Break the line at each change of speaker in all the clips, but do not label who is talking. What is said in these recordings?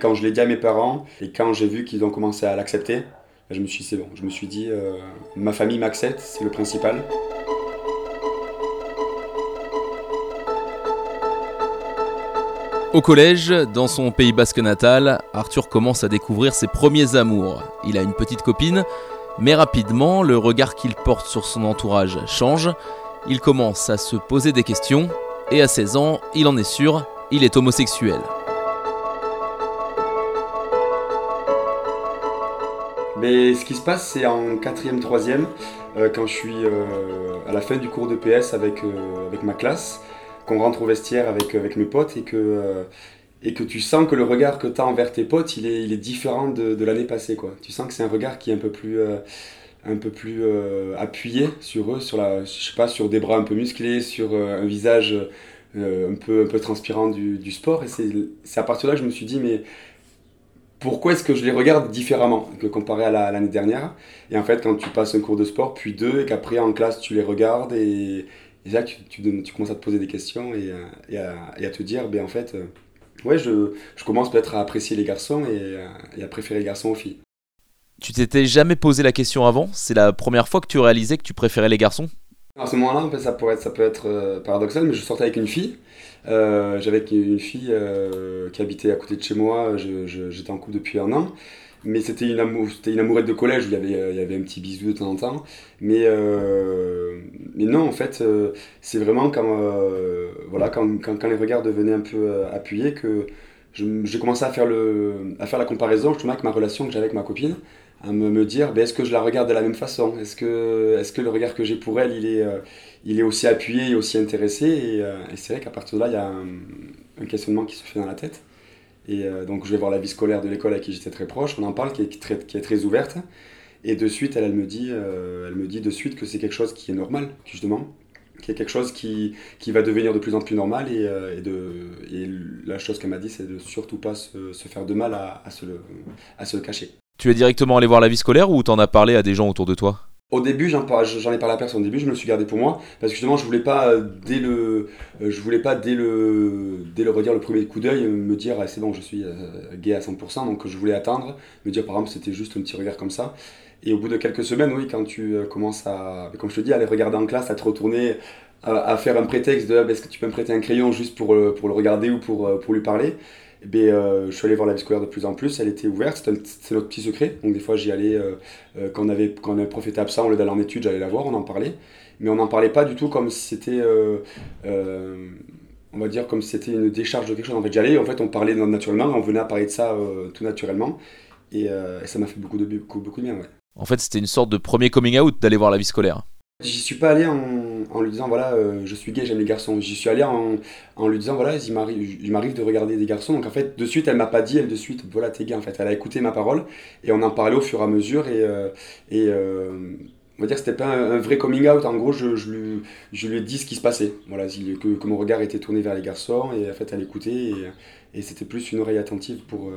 Quand je l'ai dit à mes parents et quand j'ai vu qu'ils ont commencé à l'accepter, je me suis dit c'est bon. Je me suis dit euh, ma famille m'accepte, c'est le principal.
Au collège, dans son pays basque natal, Arthur commence à découvrir ses premiers amours. Il a une petite copine, mais rapidement, le regard qu'il porte sur son entourage change. Il commence à se poser des questions, et à 16 ans, il en est sûr, il est homosexuel.
Mais ce qui se passe, c'est en 4e, 3e, euh, quand je suis euh, à la fin du cours de PS avec, euh, avec ma classe, qu'on rentre au vestiaire avec, avec mes potes et que, et que tu sens que le regard que tu as envers tes potes, il est, il est différent de, de l'année passée. Quoi. Tu sens que c'est un regard qui est un peu plus, un peu plus appuyé sur eux, sur, la, je sais pas, sur des bras un peu musclés, sur un visage un, peu, un peu transpirant du, du sport. Et c'est à partir de là que je me suis dit, mais pourquoi est-ce que je les regarde différemment que comparé à l'année dernière Et en fait, quand tu passes un cours de sport, puis deux, et qu'après en classe tu les regardes, et, là tu, tu, commences à te poser des questions et, et, à, te dire, ben en fait, euh, ouais, je, je commence peut-être à apprécier les garçons et, à préférer les garçons aux filles.
Tu t'étais jamais posé la question avant? C'est la première fois que tu réalisais que tu préférais les garçons?
À ce moment-là, ça, pourrait être, ça peut être euh, paradoxal, mais je sortais avec une fille. Euh, j'avais une fille euh, qui habitait à côté de chez moi, j'étais en couple depuis un an. Mais c'était une, une amourette de collège, il y, avait, il y avait un petit bisou de temps en temps. Mais, mais non, en fait, c'est vraiment quand, voilà, quand, quand, les regards devenaient un peu appuyés que j'ai commencé à faire, le, à faire la comparaison justement avec ma relation que j'avais avec ma copine à me, me dire ben, est-ce que je la regarde de la même façon? Est-ce que, est que le regard que j'ai pour elle, il est, euh, il est aussi appuyé et aussi intéressé? Et, euh, et c'est vrai qu'à partir de là, il y a un, questionnement qui se fait dans la tête. Et euh, donc je vais voir la vie scolaire de l'école à qui j'étais très proche, on en parle, qui est très, ouverte. Et de suite, elle, elle, me dit, elle me dit de suite que c'est quelque chose qui est normal, justement, qui est quelque chose qui, qui va devenir de plus en plus normal. Et, de, et la chose qu'elle m'a dit, c'est de surtout pas se, se, faire de mal à, se, à se le cacher.
Tu es directement allé voir la vie scolaire ou t'en as parlé à des gens autour de toi?
Au début, j'en ai parlé à personne. Au début, je me suis gardé pour moi parce que justement, je voulais pas euh, dès le, euh, je voulais pas dès le, dès le redire le premier coup d'œil me dire ah, c'est bon, je suis euh, gay à 100%. Donc, je voulais attendre, me dire par exemple c'était juste un petit regard comme ça. Et au bout de quelques semaines, oui, quand tu commences à, comme je te dis, aller regarder en classe, à te retourner, à, faire un prétexte de ah, est-ce que tu peux me prêter un crayon juste pour, le regarder ou pour lui parler? Eh euh, je suis allé voir la vie scolaire de plus en plus, elle était ouverte, c'est notre petit secret. Donc des fois j'y allais, euh, euh, quand, on avait, quand un prof était absent, au lieu d'aller en études, j'allais la voir, on en parlait. Mais on n'en parlait pas du tout comme si c'était, on va dire, comme c'était une décharge de quelque chose. En fait j'y allais, en fait on parlait naturellement, on venait à parler de ça tout naturellement. Et, ça m'a fait beaucoup de, beaucoup, beaucoup de bien.
En fait c'était une sorte de premier coming out d'aller voir la vie scolaire.
J'y suis pas allé en, lui disant voilà euh, je suis gay j'aime les garçons. J'y suis allé en, lui disant voilà il m'arrive de regarder des garçons. Donc en fait de suite elle m'a pas dit elle de suite voilà t'es gay en fait. Elle a écouté ma parole et on en parlait au fur et à mesure et, euh, euh, on va dire c'était pas un, vrai coming out. En gros je, lui, ai dit ce qui se passait. Voilà que, mon regard était tourné vers les garçons et en fait elle écoutait et, c'était plus une oreille attentive pour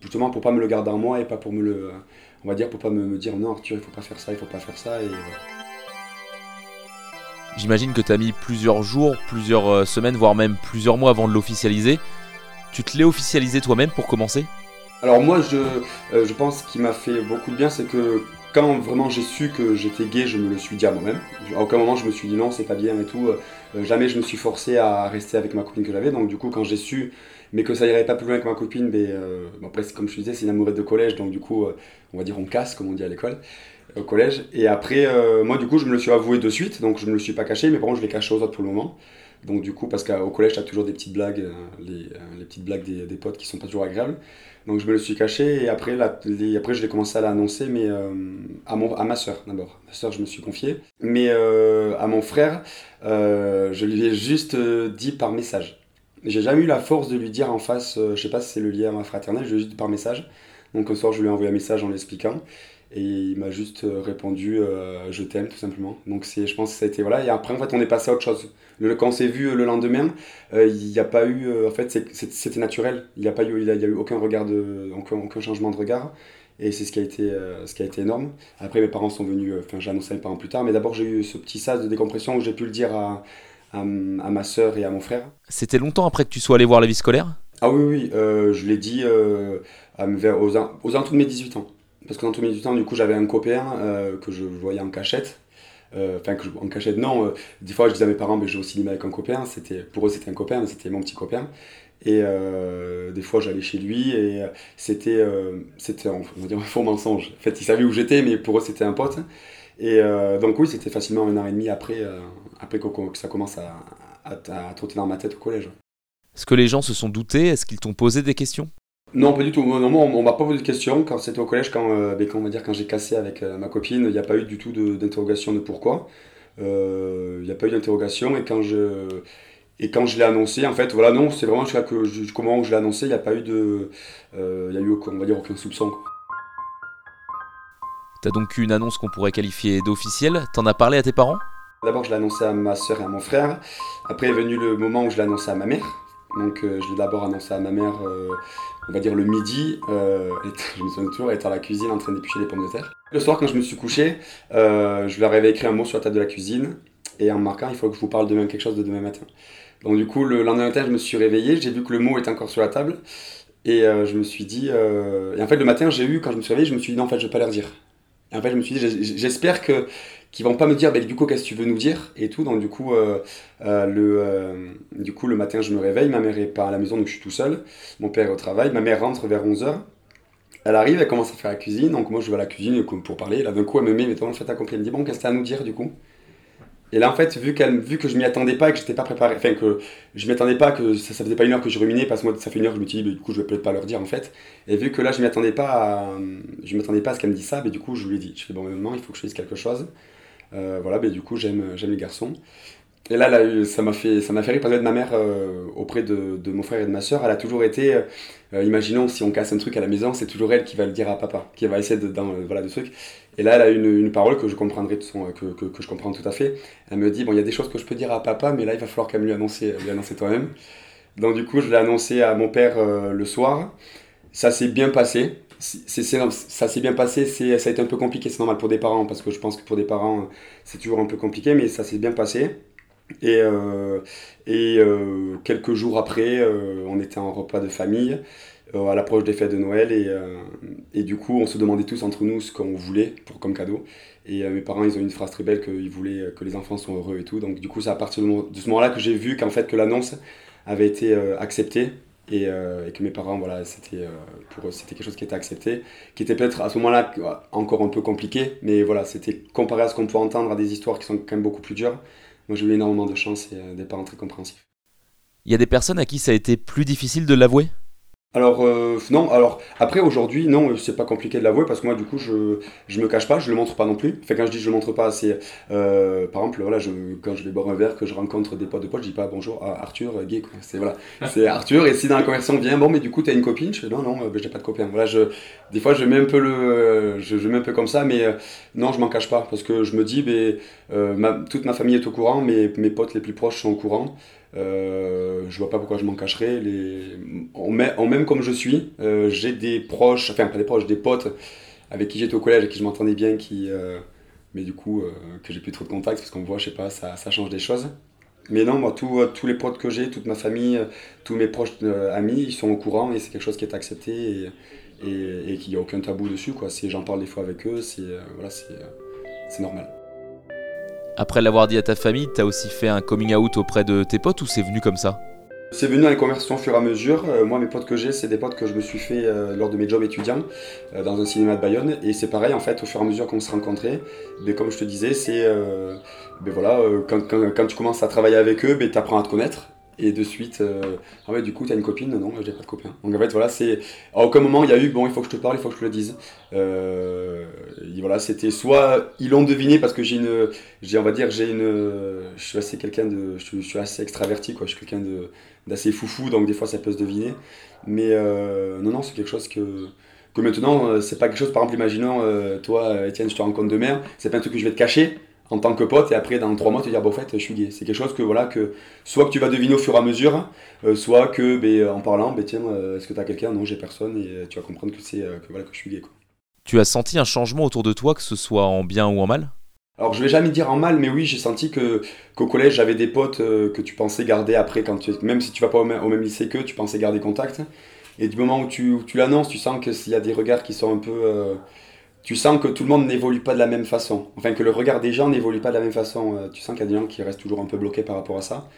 justement pour pas me le garder en moi et pas pour me le on va dire pour pas me, dire non Arthur il faut pas faire ça il faut pas faire ça.
J'imagine que tu as mis plusieurs jours, plusieurs euh, semaines, voire même plusieurs mois avant de l'officialiser. Tu te l'es officialisé toi-même pour commencer?
Alors moi, je, euh, je pense qu'il m'a fait beaucoup de bien, c'est que quand vraiment j'ai su que j'étais gay, je me le suis dit à moi-même. À aucun moment je me suis dit non, c'est pas bien et tout. Euh, jamais je me suis forcé à rester avec ma copine que j'avais. Donc du coup, quand j'ai su, mais que ça irait pas plus loin que ma copine, mais, après, comme je disais, c'est une amourette de collège, donc du coup, on va dire on casse, comme on dit à l'école au collège. Et après, euh, moi, du coup, je me le suis avoué de suite, donc je me le suis pas caché, mais par contre, je l'ai caché aux autres pour le moment. Donc, du coup, parce qu'au collège, tu as toujours des petites blagues, euh, les, euh, les, petites blagues des, potes qui sont pas toujours agréables. Donc, je me le suis caché, et après, après je l'ai commencé à l'annoncer, mais à, mon, à ma soeur d'abord. Ma soeur, je me suis confié. Mais à mon frère, je lui ai juste dit par message. J'ai jamais eu la force de lui dire en face, je sais pas si c'est le lien fraternel, je lui ai juste dit par message. Donc, un soir, je lui ai envoyé un message en l'expliquant. Et il m'a juste euh, répondu euh, je t'aime tout simplement. Donc c'est, je pense que ça a été voilà. Et après en fait on est passé à autre chose. Le, quand on s'est vu euh, le lendemain, il n'y a pas eu en fait c'était naturel. Il n'y a pas eu il y a, eu aucun regard de aucun, aucun, changement de regard. Et c'est ce qui a été ce qui a été énorme. Après mes parents sont venus. Enfin j'ai annoncé à mes parents plus tard. Mais d'abord j'ai eu ce petit sas de décompression où j'ai pu le dire à, à, à ma soeur et à mon frère.
C'était longtemps après que tu sois allé voir la vie scolaire?
Ah oui, oui, je l'ai dit à, vers, aux, aux alentours de mes 18 ans. Parce qu'en 18 ans, du coup, j'avais un copain que je voyais en cachette. Enfin, que en cachette, non. des fois, je disais à mes parents, mais j'ai au cinéma avec un copain. C'était, pour eux, c'était un copain, mais c'était mon petit copain. Et euh, des fois, j'allais chez lui et euh, c'était, euh, c'était on va dire, un faux mensonge. En fait, ils savaient où j'étais, mais pour eux, c'était un pote. Et donc, oui, c'était facilement un an et demi après, après que, ça commence à, à, à, trotter dans ma tête au collège.
Est-ce que les gens se sont doutés? Est-ce qu'ils t'ont posé des questions?
Non, pas du tout. Non, on, on m'a pas posé de questions. Quand c'était au collège, quand, ben, quand, on va dire, quand j'ai cassé avec ma copine, il n'y a pas eu du tout d'interrogation de, de, pourquoi. Il n'y a pas eu d'interrogation. Et quand je et quand je l'ai annoncé, en fait, voilà, non, c'est vraiment jusqu'à que jusqu'au moment où je l'ai annoncé, il n'y a pas eu de. Euh, il y a eu, on va dire, aucun soupçon.
T'as donc eu une annonce qu'on pourrait qualifier d'officielle. T'en as parlé à tes parents?
D'abord, je l'ai annoncé à ma soeur et à mon frère. Après est venu le moment où je l'ai annoncé à ma mère. Donc, euh, je l'ai d'abord annoncé à ma mère, euh, on va dire le midi. je me souviens toujours, elle était à la cuisine en train d'éplucher des pommes de terre. Le soir, quand je me suis couché, je leur avais écrit un mot sur la table de la cuisine et en marquant, il faut que je vous parle demain quelque chose de demain matin. Donc du coup, le lendemain matin, je me suis réveillé, j'ai vu que le mot était encore sur la table. Et euh, je me suis dit... Euh, et en fait, le matin, j'ai eu, quand je me suis réveillé, je me suis dit, non, en fait, je vais pas leur dire. Et en fait, je me suis dit, j'espère que qu'ils vont pas me dire, bah, du coup, qu'est-ce que tu veux nous dire et tout. Donc du coup, euh, le, du coup, le matin, je me réveille, ma mère est pas à la maison, donc je suis tout seul. Mon père est au travail, ma mère rentre vers 11h. Elle arrive, elle commence à faire la cuisine, donc moi je vais à la cuisine pour parler. Là d'un coup, elle me met, mais le fait elle me dit, bon, qu'est-ce que tu as à nous dire du coup? Et là, en fait, vu, qu'elle, vu que je m'y attendais pas, que j'étais pas préparé, enfin que je m'y attendais pas, que ça, ça, faisait pas une heure que je ruminais, parce que moi, ça fait une heure que je me suis dit, du coup, je vais peut-être pas leur dire, en fait. Et vu que là, je m'y attendais pas à, je m'attendais pas à ce qu'elle me dise ça, mais du coup, je lui ai dit, je fais, bon, moment, il faut que je dise quelque chose. Euh, voilà, mais du coup, j'aime, j'aime les garçons. Et là, là ça m'a fait, ça m'a fait rire parce que ma mère, euh, auprès de, de, mon frère et de ma soeur, elle a toujours été, euh, imaginons si on casse un truc à la maison, c'est toujours elle qui va le dire à papa, qui va essayer de, dans, voilà, de trucs. Et là, elle a une, une parole que je de que, que, je comprends tout à fait. Elle me dit bon, il y a des choses que je peux dire à papa, mais là, il va falloir qu'elle me lui annonce, lui annoncer toi-même. Donc du coup, je l'ai annoncé à mon père euh, le soir. Ça s'est bien passé. C'est, ça s'est bien passé, c'est, ça a été un peu compliqué, c'est normal pour des parents, parce que je pense que pour des parents, c'est toujours un peu compliqué, mais ça s'est bien passé. Et, euh, et euh, quelques jours après, euh, on était en repas de famille à l'approche des fêtes de Noël et, et, du coup on se demandait tous entre nous ce qu'on voulait pour, comme cadeau. Et mes parents ils ont une phrase très belle qu'ils voulaient que les enfants soient heureux et tout. Donc du coup c'est à partir de ce moment-là que j'ai vu qu'en fait que l'annonce avait été acceptée et, et, que mes parents voilà c'était pour eux c'était quelque chose qui était accepté qui était peut-être à ce moment-là encore un peu compliqué mais voilà c'était comparé à ce qu'on peut entendre à des histoires qui sont quand même beaucoup plus dures moi j'ai eu énormément de chance et euh, des parents très compréhensifs.
Il y a des personnes à qui ça a été plus difficile de l'avouer?
Alors euh, non, alors après aujourd'hui non, c'est pas compliqué de l'avouer parce que moi du coup je je me cache pas, je le montre pas non plus. Fait quand je dis je le montre pas, c'est euh, par exemple voilà, je, quand je vais boire un verre que je rencontre des potes de potes, je dis pas bonjour à Arthur gay quoi. C'est voilà, c'est Arthur et si dans la conversation vient bon mais du coup t'as une copine, je fais non non, ben, j'ai pas de copain. Voilà, je des fois je mets un peu le je, je mets un peu comme ça mais non, je m'en cache pas parce que je me dis ben toute ma famille est au courant, mais mes potes les plus proches sont au courant. Euh, je vois pas pourquoi je m'en cacherais. Les... En, même comme je suis, euh, j'ai des proches, enfin pas des proches, des potes avec qui j'étais au collège et qui je m'entendais bien, qui, euh, mais du coup que j'ai plus trop de contact parce qu'on voit, je sais pas, ça, ça, change des choses. Mais non, moi, tous les potes que j'ai, toute ma famille, tous mes proches amis, ils sont au courant et c'est quelque chose qui est accepté et, et, qu'il n'y a aucun tabou dessus. Si j'en parle des fois avec eux, c'est voilà, c'est normal.
Après l'avoir dit à ta famille, t'as aussi fait un coming out auprès de tes potes ou c'est venu comme ça?
C'est venu à les conversations au fur et à mesure. Euh, moi, mes potes que j'ai, c'est des potes que je me suis fait euh, lors de mes jobs étudiants euh, dans un cinéma de Bayonne. Et c'est pareil, en fait, au fur et à mesure qu'on se rencontrait, mais comme je te disais, c'est. Ben voilà, quand, quand, quand, tu commences à travailler avec eux, ben, tu apprends à te connaître. Et de suite, euh, ah ouais, du coup, t'as une copine Non, j'ai pas de copain. Donc en fait, voilà, c'est. À aucun moment, il y a eu, bon, il faut que je te parle, il faut que je te le dise. Euh, voilà, c'était soit ils l'ont deviné parce que j'ai une. J'ai, on va dire, j'ai une. Je suis assez quelqu'un de. Je suis, assez extraverti, quoi. Je suis quelqu'un de, d'assez foufou, donc des fois, ça peut se deviner. Mais euh, non, non, c'est quelque chose que. Que maintenant, c'est pas quelque chose, par exemple, imaginons, toi, Étienne, je te rencontre demain, c'est pas un truc que je vais te cacher en tant que pote et après dans trois mois te dire bon en fait je suis gay c'est quelque chose que voilà que soit que tu vas deviner au fur et à mesure euh, soit que ben, en parlant ben, tiens euh, est-ce que tu as quelqu'un? Non j'ai personne et euh, tu vas comprendre que c'est que voilà que je suis gay quoi.
tu as senti un changement autour de toi que ce soit en bien ou en mal?
Alors je vais jamais dire en mal, mais oui, j'ai senti que qu'au collège j'avais des potes euh, que tu pensais garder après, quand tu, même si tu vas pas au même, lycée qu'eux, tu pensais garder contact. Et du moment où tu, tu l'annonces, tu sens qu'il y a des regards qui sont un peu. Euh, tu sens que tout le monde n'évolue pas de la même façon. Enfin, que le regard des gens n'évolue pas de la même façon. Euh, tu sens qu'il y a des gens qui restent toujours un peu bloqués par rapport à ça.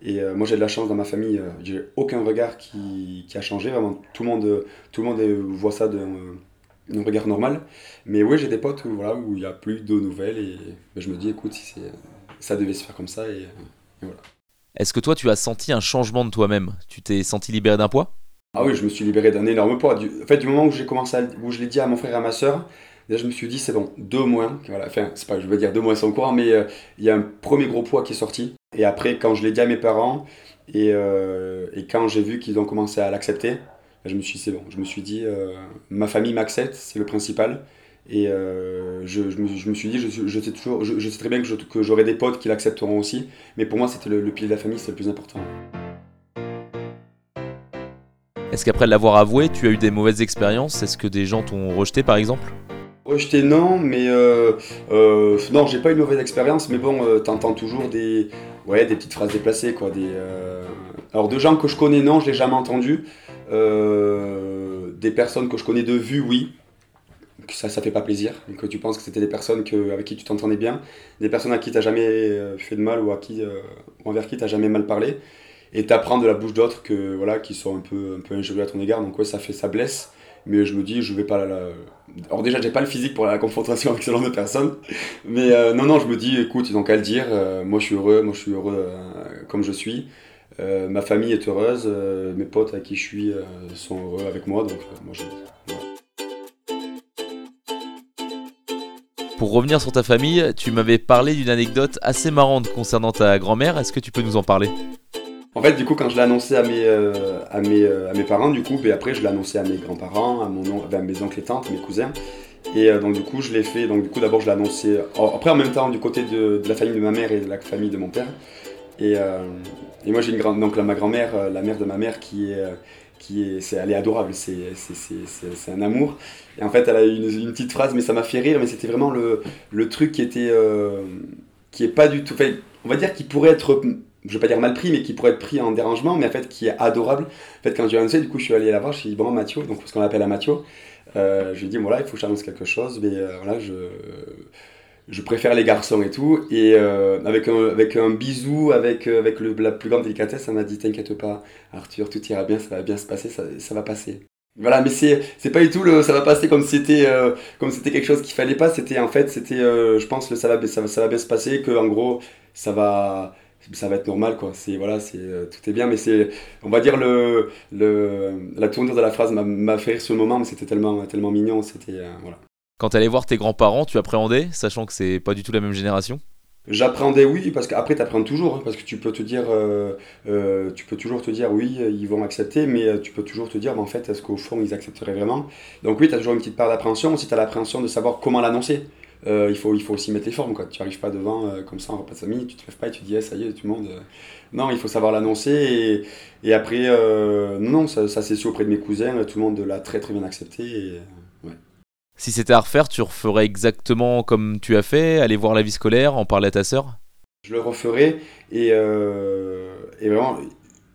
Et moi j'ai de la chance dans ma famille, j'ai aucun regard qui, qui, a changé. Vraiment, tout le monde, tout le monde voit ça de un regard normal. Mais oui, j'ai des potes où voilà, où il n'y a plus de nouvelles et ben, je me dis, écoute, si ça devait se faire comme ça et, voilà.
Est-ce que toi, tu as senti un changement de toi-même? Tu t'es senti libéré d'un poids?
Ah oui, je me suis libéré d'un énorme poids. Du, en fait, du moment où j'ai commencé, où je l'ai dit à mon frère et à ma soeur, je me suis dit, c'est bon, deux mois. Voilà, enfin, c'est pas, je veux dire deux mois sans courant, mais euh, il y a un premier gros poids qui est sorti. Et après, quand je l'ai dit à mes parents et, euh, quand j'ai vu qu'ils ont commencé à l'accepter, je me suis c'est bon. Je me suis dit, euh, ma famille m'accepte, c'est le principal. Et je, me, suis dit, je, je sais, toujours, je, sais très bien que j'aurai des potes qui l'accepteront aussi. Mais pour moi, c'était le, le, pilier de la famille, c'est le plus important.
Est-ce qu'après l'avoir avoué, tu as eu des mauvaises expériences? Est-ce que des gens t'ont rejeté par exemple?
Rejeté non, mais euh, euh, non, j'ai pas eu de mauvaise expérience, mais bon, euh, t'entends toujours des, ouais, des petites phrases déplacées, quoi. Des, alors de gens que je connais, non, je l'ai jamais entendu. Des personnes que je connais de vue, oui. Que ça, ça fait pas plaisir. Que tu penses que c'était des personnes avec qui tu t'entendais bien. Des personnes à qui tu jamais fait de mal ou à qui, euh, envers qui tu jamais mal parlé. Et tu apprends de la bouche d'autres que, voilà, qui sont un peu, un à ton égard. Donc, ouais, ça, fait, ça blesse. Mais je me dis, je vais pas la. Alors, déjà, j'ai pas le physique pour la confrontation avec ce genre de personnes. Mais non, non, je me dis, écoute, ils ont qu'à le dire. moi, je suis heureux. Moi, je suis heureux comme je suis. Euh, ma famille est heureuse, euh, mes potes à qui je suis euh, sont heureux avec moi, donc moi je...
Pour revenir sur ta famille, tu m'avais parlé d'une anecdote assez marrante concernant ta grand-mère. Est-ce que tu peux nous en parler?
En fait, du coup, quand je l'ai annoncé à mes, à mes, à mes parents, du coup, et après, je l'ai annoncé à mes grands-parents, à, mon, à mes oncles et tantes, mes cousins. Et donc, du coup, je l'ai fait. Donc, du coup, d'abord, je l'ai annoncé. Après, en même temps, du côté de, la famille de ma mère et de la famille de mon père. Et, et moi, j'ai une grande. Donc, là, ma grand-mère, euh, la mère de ma mère, qui est. Euh, qui est, c'est, elle est adorable, c'est, c'est, un amour. Et en fait, elle a une, une petite phrase, mais ça m'a fait rire, mais c'était vraiment le, le truc qui était. Euh, qui est pas du tout. Fait, on va dire qu'il pourrait être je vais pas dire mal pris, mais qui pourrait être pris en dérangement, mais en fait qui est adorable. En fait, quand j'ai annoncé, du coup, je suis allé la voir, je suis dit, bon, Mathieu, donc ce qu'on appelle à Mathieu, je lui ai dit, voilà, il faut que j'annonce quelque chose, mais voilà, je, je préfère les garçons et tout. Et euh, avec, un, avec un bisou, avec, euh, avec la plus grande délicatesse, elle m'a dit T'inquiète pas, Arthur, tout ira bien, ça va bien se passer, ça, va passer. Voilà, mais c'est, c'est pas du tout le ça va passer comme si c'était, euh, comme c'était quelque chose qu'il fallait pas. C'était en fait, c'était, je pense, le ça va, ça, ça va bien se passer, que en gros, ça va ça va être normal quoi. C'est voilà c'est tout est bien. Mais c'est on va dire le, le la tournure de la phrase m'a fait rire sur le moment mais c'était tellement tellement mignon c'était voilà.
Quand tu allais voir tes grands-parents, tu appréhendais, sachant que c'est pas du tout la même génération?
J'appréhendais oui, parce qu'après tu appréhendes toujours, hein, parce que tu peux te dire, euh, euh, tu peux toujours te dire oui, ils vont accepter, mais euh, tu peux toujours te dire, mais en fait, est-ce qu'au fond ils accepteraient vraiment? Donc oui, tu as toujours une petite part d'appréhension, aussi tu as l'appréhension de savoir comment l'annoncer. Il, faut, il faut aussi mettre les formes, quoi. tu n'arrives pas devant comme ça en repas de famille, tu te lèves pas et tu dis, eh, ça y est, tout le monde. Non, il faut savoir l'annoncer, et, et après, non, non, ça, ça s'est su auprès de mes cousins, tout le monde l'a très très bien accepté. Et,
si c'était à refaire, tu referais exactement comme tu as fait, aller voir la vie scolaire, en parler à ta sœur?
Je le referais et, euh, et vraiment,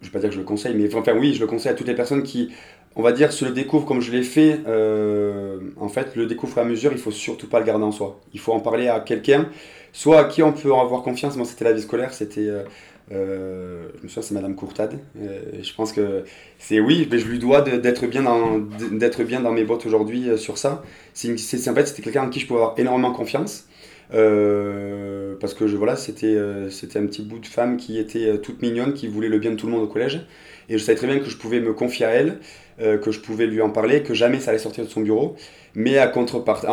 je vais pas dire que je le conseille, mais enfin oui, je le conseille à toutes les personnes qui, on va dire, se le découvrent comme je l'ai fait. Euh, en fait, le découvre à mesure, il faut surtout pas le garder en soi. Il faut en parler à quelqu'un, soit à qui on peut avoir confiance. Moi, c'était la vie scolaire, c'était euh, euh, je me souviens, c'est Madame Courtade. Euh, je pense que c'est oui, mais je lui dois d'être bien, dans, bien dans mes bottes aujourd'hui sur ça. C'est, en fait, c'était quelqu'un en qui je pouvais avoir énormément confiance. Parce que je, voilà, c'était, c'était un petit bout de femme qui était toute mignonne, qui voulait le bien de tout le monde au collège. Et je savais très bien que je pouvais me confier à elle, que je pouvais lui en parler, que jamais ça allait sortir de son bureau. Mais à contrepartie,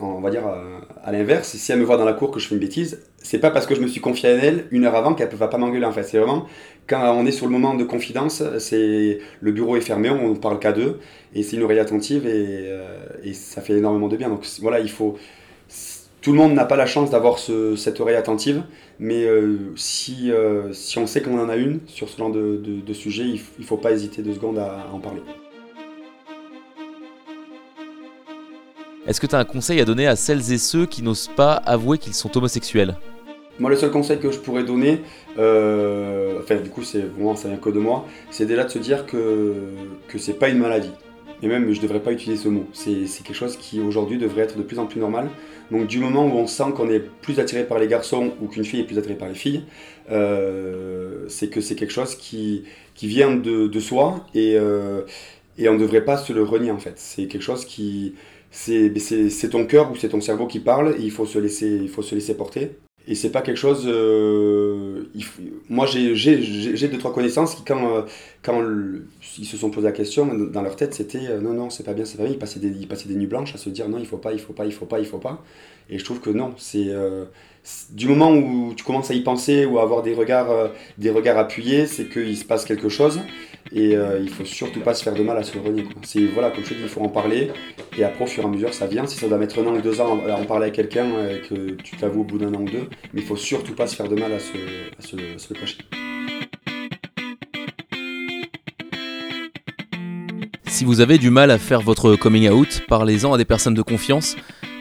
on va dire à l'inverse, si elle me voit dans la cour que je fais une bêtise, c'est pas parce que je me suis confié à elle une heure avant qu'elle ne va pas m'engueuler en fait. C'est vraiment quand on est sur le moment de confidence, c'est le bureau est fermé, on parle qu'à deux et c'est une oreille attentive euh, et, ça fait énormément de bien. Donc voilà, il faut. Tout le monde n'a pas la chance d'avoir ce, cette oreille attentive, mais euh, si, euh, si on sait qu'on en a une sur ce genre de, de, de sujet, il ne faut pas hésiter deux secondes à en parler.
Est-ce que tu as un conseil à donner à celles et ceux qui n'osent pas avouer qu'ils sont homosexuels?
Moi, le seul conseil que je pourrais donner, euh, enfin, du coup, c'est vraiment, ça vient que de moi, c'est déjà de se dire que, que c'est pas une maladie. Et même, je devrais pas utiliser ce mot. C'est quelque chose qui, aujourd'hui, devrait être de plus en plus normal. Donc, du moment où on sent qu'on est plus attiré par les garçons ou qu'une fille est plus attirée par les filles, euh, c'est que c'est quelque chose qui, qui vient de, de soi et, euh, et on ne devrait pas se le renier, en fait. C'est quelque chose qui. C'est ton cœur ou c'est ton cerveau qui parle et il faut se laisser, il faut se laisser porter. Et c'est pas quelque chose. Euh, moi, j'ai deux, trois connaissances qui, quand, euh, ils se sont posé la question, dans leur tête, c'était euh, non, non, c'est pas bien, c'est pas bien. Ils passaient, des, ils passaient des nuits blanches à se dire non, il faut pas, il faut pas, il faut pas, il faut pas. Et je trouve que non, c'est. du moment où tu commences à y penser ou à avoir des regards, des regards appuyés, c'est qu'il se passe quelque chose. Et euh, il faut surtout pas se faire de mal à se le renier. C'est, voilà, comme je dis, il faut en parler. Et après, au fur et à mesure, ça vient. Si ça doit mettre un an ou deux ans à en parler avec quelqu'un et que tu t'avoues au bout d'un an ou deux, mais il faut surtout pas se faire de mal à se, à se, à se le cacher.
Si vous avez du mal à faire votre coming out, parlez-en à des personnes de confiance.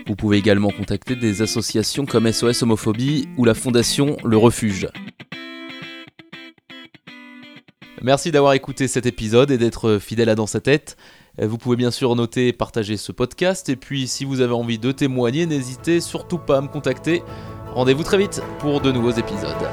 Vous pouvez également contacter des associations comme SOS Homophobie ou la fondation Le Refuge. Merci d'avoir écouté cet épisode et d'être fidèle à Dans sa tête. Vous pouvez bien sûr noter et partager ce podcast. Et puis si vous avez envie de témoigner, n'hésitez surtout pas à me contacter. Rendez-vous très vite pour de nouveaux épisodes.